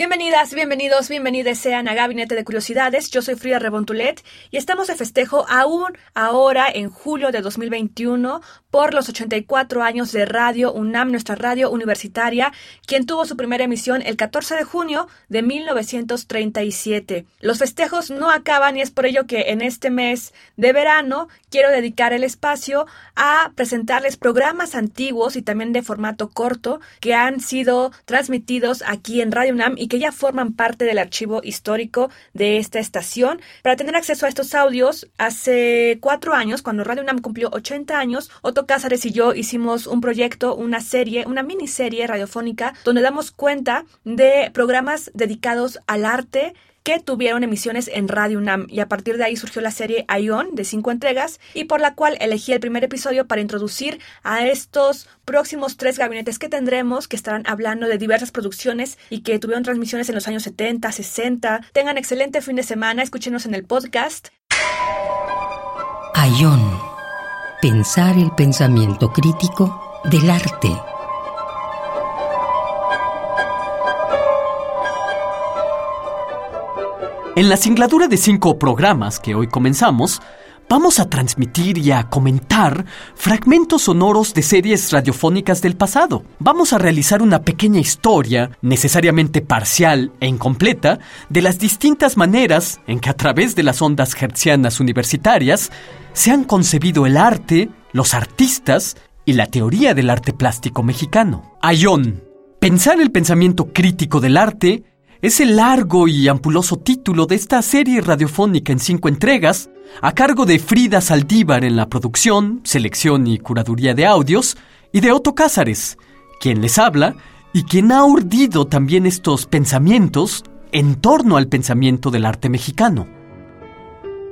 Bienvenidas, bienvenidos, bienvenidas sean a Gabinete de Curiosidades. Yo soy Frida Rebontulet y estamos de festejo aún ahora en julio de 2021 por los 84 años de Radio UNAM, nuestra radio universitaria, quien tuvo su primera emisión el 14 de junio de 1937. Los festejos no acaban y es por ello que en este mes de verano quiero dedicar el espacio a presentarles programas antiguos y también de formato corto que han sido transmitidos aquí en Radio UNAM y que ya forman parte del archivo histórico de esta estación. Para tener acceso a estos audios, hace cuatro años, cuando Radio UNAM cumplió 80 años, Otto Cázares y yo hicimos un proyecto, una serie, una miniserie radiofónica, donde damos cuenta de programas dedicados al arte, que tuvieron emisiones en Radio UNAM y a partir de ahí surgió la serie Ion de cinco entregas y por la cual elegí el primer episodio para introducir a estos próximos tres gabinetes que tendremos que estarán hablando de diversas producciones y que tuvieron transmisiones en los años 70, 60. Tengan excelente fin de semana, escúchenos en el podcast. Ayón. Pensar el pensamiento crítico del arte. En la singladura de cinco programas que hoy comenzamos, vamos a transmitir y a comentar fragmentos sonoros de series radiofónicas del pasado. Vamos a realizar una pequeña historia, necesariamente parcial e incompleta, de las distintas maneras en que a través de las ondas hertzianas universitarias se han concebido el arte, los artistas y la teoría del arte plástico mexicano. Ayón. Pensar el pensamiento crítico del arte es el largo y ampuloso título de esta serie radiofónica en cinco entregas, a cargo de Frida Saldívar en la producción, selección y curaduría de audios, y de Otto Cázares, quien les habla y quien ha urdido también estos pensamientos en torno al pensamiento del arte mexicano.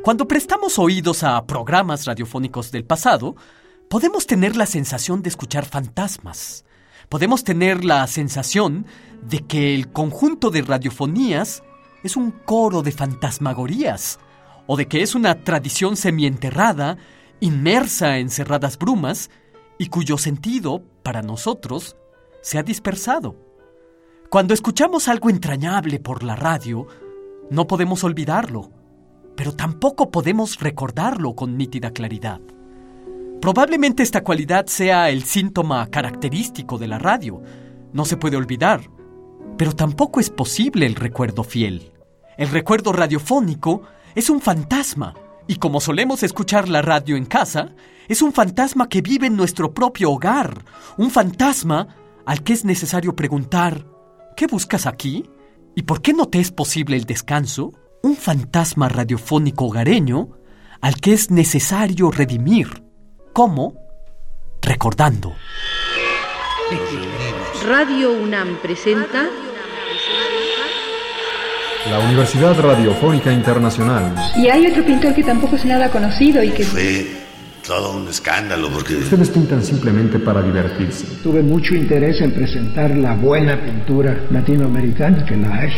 Cuando prestamos oídos a programas radiofónicos del pasado, podemos tener la sensación de escuchar fantasmas. Podemos tener la sensación de que el conjunto de radiofonías es un coro de fantasmagorías, o de que es una tradición semienterrada, inmersa en cerradas brumas, y cuyo sentido, para nosotros, se ha dispersado. Cuando escuchamos algo entrañable por la radio, no podemos olvidarlo, pero tampoco podemos recordarlo con nítida claridad. Probablemente esta cualidad sea el síntoma característico de la radio. No se puede olvidar, pero tampoco es posible el recuerdo fiel. El recuerdo radiofónico es un fantasma, y como solemos escuchar la radio en casa, es un fantasma que vive en nuestro propio hogar, un fantasma al que es necesario preguntar, ¿qué buscas aquí? ¿Y por qué no te es posible el descanso? Un fantasma radiofónico hogareño al que es necesario redimir. ¿Cómo? Recordando. Radio UNAM presenta La Universidad Radiofónica Internacional. Y hay otro pintor que tampoco es nada conocido y que Fue todo un escándalo porque Ustedes pintan simplemente para divertirse. Tuve mucho interés en presentar la buena pintura latinoamericana que la hay.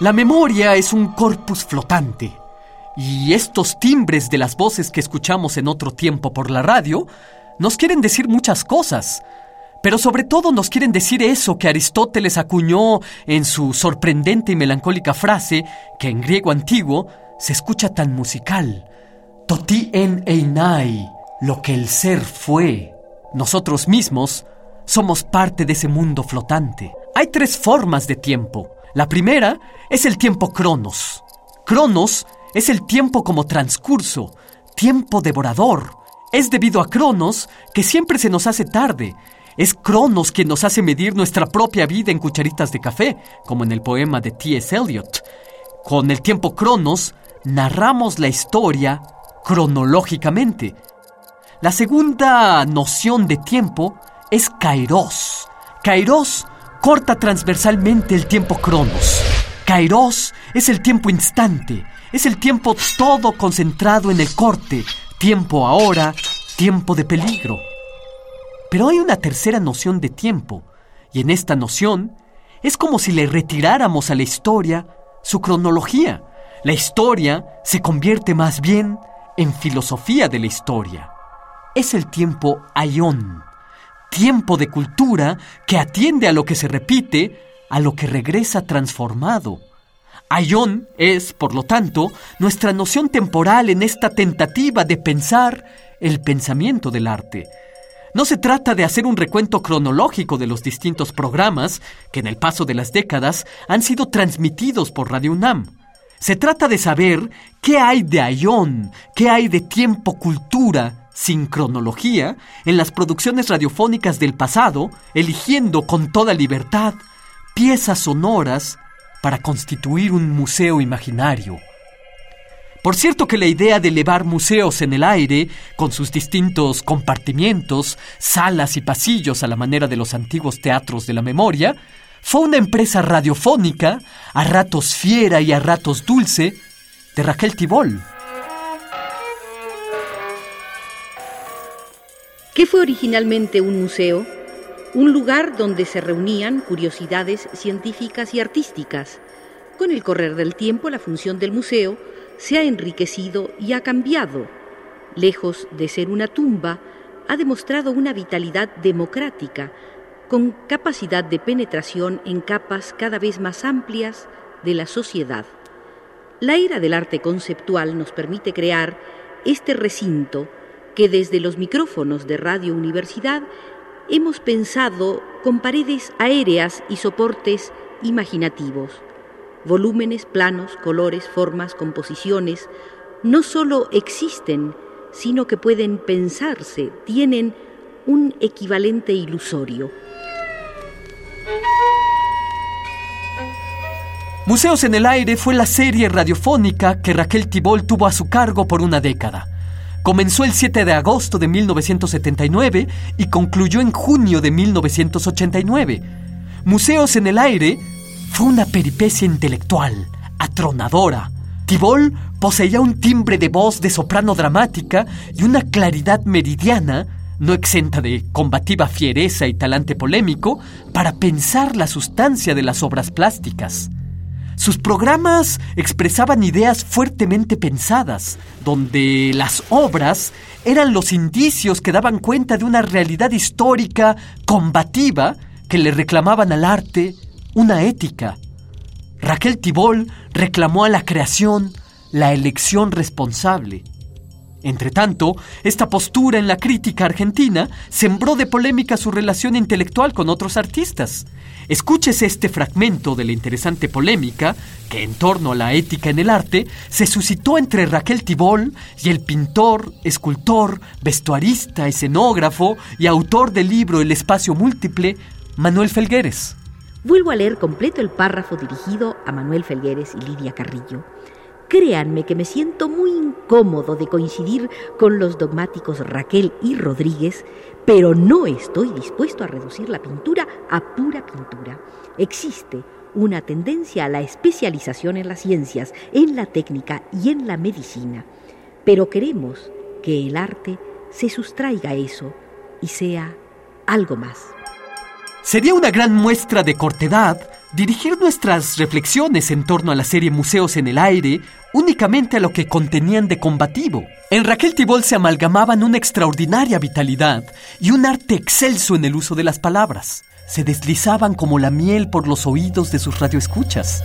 La memoria es un corpus flotante, y estos timbres de las voces que escuchamos en otro tiempo por la radio nos quieren decir muchas cosas, pero sobre todo nos quieren decir eso que Aristóteles acuñó en su sorprendente y melancólica frase que en griego antiguo se escucha tan musical. Toti en einai, lo que el ser fue. Nosotros mismos somos parte de ese mundo flotante. Hay tres formas de tiempo. La primera es el tiempo cronos. Cronos es el tiempo como transcurso, tiempo devorador. Es debido a Cronos que siempre se nos hace tarde. Es Cronos quien nos hace medir nuestra propia vida en cucharitas de café, como en el poema de T.S. Eliot. Con el tiempo Cronos, narramos la historia cronológicamente. La segunda noción de tiempo es kairos. Kairos corta transversalmente el tiempo cronos. Kairos es el tiempo instante, es el tiempo todo concentrado en el corte, tiempo ahora, tiempo de peligro. Pero hay una tercera noción de tiempo, y en esta noción es como si le retiráramos a la historia su cronología. La historia se convierte más bien en filosofía de la historia. Es el tiempo aion, tiempo de cultura que atiende a lo que se repite, a lo que regresa transformado. Aion es, por lo tanto, nuestra noción temporal en esta tentativa de pensar el pensamiento del arte. No se trata de hacer un recuento cronológico de los distintos programas que en el paso de las décadas han sido transmitidos por Radio UNAM. Se trata de saber qué hay de Aion, qué hay de tiempo cultura sin cronología en las producciones radiofónicas del pasado, eligiendo con toda libertad piezas sonoras para constituir un museo imaginario. Por cierto que la idea de elevar museos en el aire, con sus distintos compartimientos, salas y pasillos a la manera de los antiguos teatros de la memoria, fue una empresa radiofónica, a ratos fiera y a ratos dulce, de Raquel Tibol. ¿Qué fue originalmente un museo? Un lugar donde se reunían curiosidades científicas y artísticas. Con el correr del tiempo, la función del museo se ha enriquecido y ha cambiado. Lejos de ser una tumba, ha demostrado una vitalidad democrática, con capacidad de penetración en capas cada vez más amplias de la sociedad. La era del arte conceptual nos permite crear este recinto que desde los micrófonos de Radio Universidad hemos pensado con paredes aéreas y soportes imaginativos. Volúmenes, planos, colores, formas, composiciones, no solo existen, sino que pueden pensarse, tienen un equivalente ilusorio. Museos en el Aire fue la serie radiofónica que Raquel Tibol tuvo a su cargo por una década. Comenzó el 7 de agosto de 1979 y concluyó en junio de 1989. Museos en el aire fue una peripecia intelectual, atronadora. Tibol poseía un timbre de voz de soprano dramática y una claridad meridiana, no exenta de combativa fiereza y talante polémico, para pensar la sustancia de las obras plásticas. Sus programas expresaban ideas fuertemente pensadas, donde las obras eran los indicios que daban cuenta de una realidad histórica combativa que le reclamaban al arte una ética. Raquel Tibol reclamó a la creación la elección responsable. Entretanto, esta postura en la crítica argentina sembró de polémica su relación intelectual con otros artistas. Escúchese este fragmento de la interesante polémica que en torno a la ética en el arte se suscitó entre Raquel Tibol y el pintor, escultor, vestuarista, escenógrafo y autor del libro El espacio múltiple, Manuel Felgueres. Vuelvo a leer completo el párrafo dirigido a Manuel Felgueres y Lidia Carrillo. Créanme que me siento muy incómodo de coincidir con los dogmáticos Raquel y Rodríguez, pero no estoy dispuesto a reducir la pintura a pura pintura. Existe una tendencia a la especialización en las ciencias, en la técnica y en la medicina, pero queremos que el arte se sustraiga a eso y sea algo más. Sería una gran muestra de cortedad dirigir nuestras reflexiones en torno a la serie Museos en el Aire únicamente a lo que contenían de combativo. En Raquel Tibol se amalgamaban una extraordinaria vitalidad y un arte excelso en el uso de las palabras. Se deslizaban como la miel por los oídos de sus radioescuchas.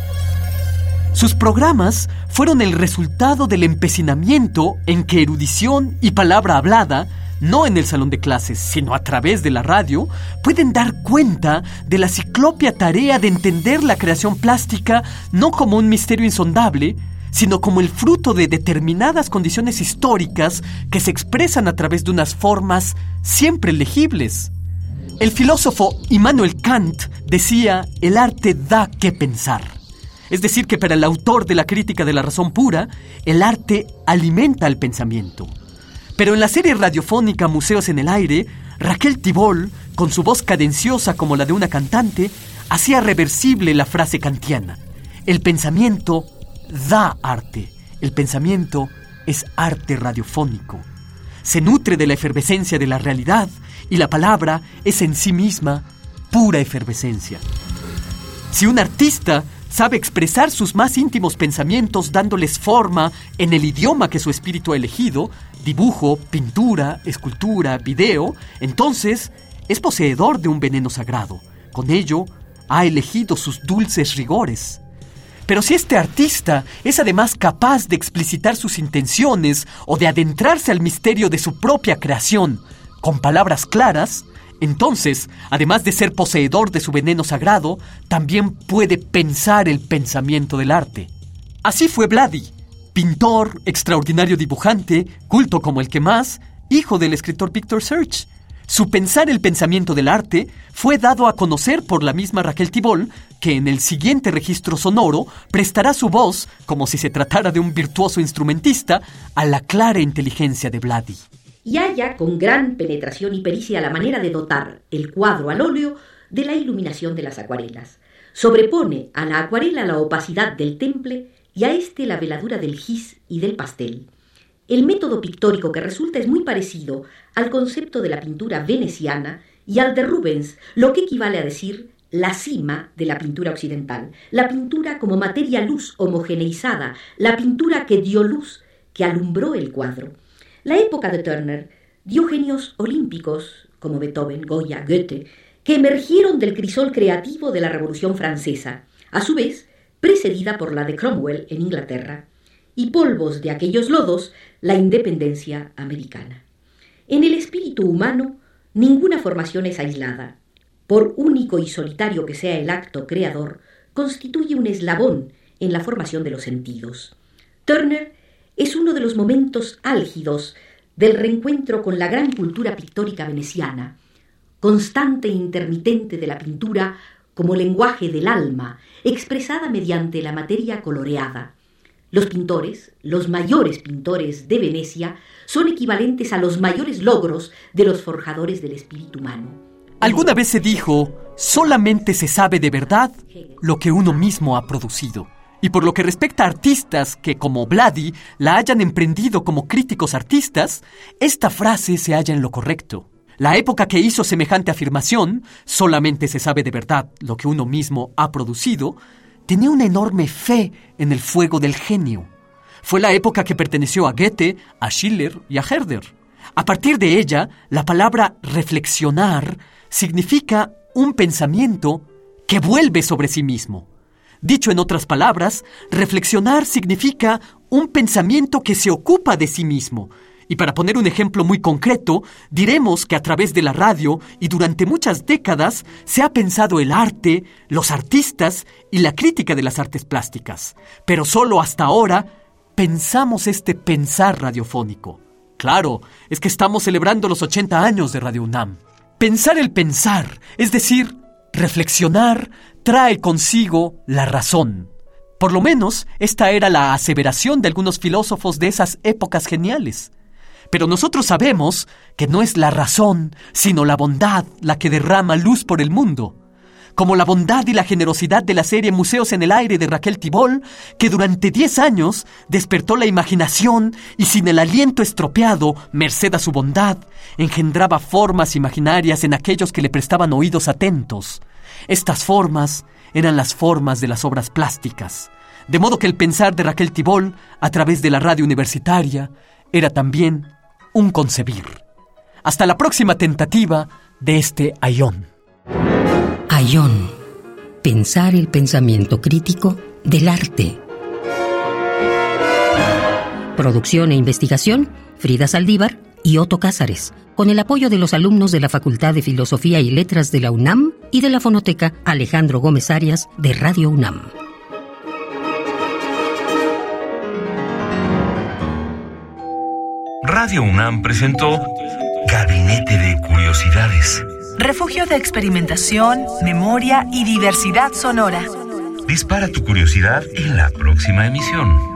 Sus programas fueron el resultado del empecinamiento en que erudición y palabra hablada no en el salón de clases, sino a través de la radio, pueden dar cuenta de la ciclopia tarea de entender la creación plástica no como un misterio insondable, sino como el fruto de determinadas condiciones históricas que se expresan a través de unas formas siempre legibles. El filósofo Immanuel Kant decía, el arte da que pensar. Es decir, que para el autor de la crítica de la razón pura, el arte alimenta el pensamiento. Pero en la serie radiofónica Museos en el Aire, Raquel Tibol, con su voz cadenciosa como la de una cantante, hacía reversible la frase kantiana. El pensamiento da arte. El pensamiento es arte radiofónico. Se nutre de la efervescencia de la realidad y la palabra es en sí misma pura efervescencia. Si un artista sabe expresar sus más íntimos pensamientos dándoles forma en el idioma que su espíritu ha elegido, dibujo, pintura, escultura, video, entonces es poseedor de un veneno sagrado. Con ello, ha elegido sus dulces rigores. Pero si este artista es además capaz de explicitar sus intenciones o de adentrarse al misterio de su propia creación con palabras claras, entonces, además de ser poseedor de su veneno sagrado, también puede pensar el pensamiento del arte. Así fue Vladi, pintor, extraordinario dibujante, culto como el que más, hijo del escritor Victor Search. Su pensar el pensamiento del arte fue dado a conocer por la misma Raquel Tibol, que en el siguiente registro sonoro prestará su voz, como si se tratara de un virtuoso instrumentista, a la clara inteligencia de Vladi y halla con gran penetración y pericia la manera de dotar el cuadro al óleo de la iluminación de las acuarelas. Sobrepone a la acuarela la opacidad del temple y a éste la veladura del gis y del pastel. El método pictórico que resulta es muy parecido al concepto de la pintura veneciana y al de Rubens, lo que equivale a decir la cima de la pintura occidental, la pintura como materia luz homogeneizada, la pintura que dio luz, que alumbró el cuadro. La época de Turner dio genios olímpicos como Beethoven, Goya, Goethe, que emergieron del crisol creativo de la Revolución Francesa, a su vez precedida por la de Cromwell en Inglaterra, y polvos de aquellos lodos la independencia americana. En el espíritu humano, ninguna formación es aislada. Por único y solitario que sea el acto creador, constituye un eslabón en la formación de los sentidos. Turner es uno de los momentos álgidos del reencuentro con la gran cultura pictórica veneciana, constante e intermitente de la pintura como lenguaje del alma, expresada mediante la materia coloreada. Los pintores, los mayores pintores de Venecia, son equivalentes a los mayores logros de los forjadores del espíritu humano. Alguna vez se dijo, solamente se sabe de verdad lo que uno mismo ha producido. Y por lo que respecta a artistas que, como Vladi, la hayan emprendido como críticos artistas, esta frase se halla en lo correcto. La época que hizo semejante afirmación, solamente se sabe de verdad lo que uno mismo ha producido, tenía una enorme fe en el fuego del genio. Fue la época que perteneció a Goethe, a Schiller y a Herder. A partir de ella, la palabra reflexionar significa un pensamiento que vuelve sobre sí mismo. Dicho en otras palabras, reflexionar significa un pensamiento que se ocupa de sí mismo. Y para poner un ejemplo muy concreto, diremos que a través de la radio y durante muchas décadas se ha pensado el arte, los artistas y la crítica de las artes plásticas. Pero solo hasta ahora pensamos este pensar radiofónico. Claro, es que estamos celebrando los 80 años de Radio UNAM. Pensar el pensar, es decir, reflexionar, trae consigo la razón. Por lo menos esta era la aseveración de algunos filósofos de esas épocas geniales. Pero nosotros sabemos que no es la razón, sino la bondad la que derrama luz por el mundo. Como la bondad y la generosidad de la serie Museos en el Aire de Raquel Tibol, que durante diez años despertó la imaginación y sin el aliento estropeado, merced a su bondad, engendraba formas imaginarias en aquellos que le prestaban oídos atentos. Estas formas eran las formas de las obras plásticas, de modo que el pensar de Raquel Tibol a través de la radio universitaria era también un concebir. Hasta la próxima tentativa de este ayón. Ayón. Pensar el pensamiento crítico del arte. Producción e investigación, Frida Saldívar y Otto Cázares, con el apoyo de los alumnos de la Facultad de Filosofía y Letras de la UNAM y de la Fonoteca Alejandro Gómez Arias de Radio UNAM. Radio UNAM presentó Gabinete de Curiosidades. Refugio de experimentación, memoria y diversidad sonora. Dispara tu curiosidad en la próxima emisión.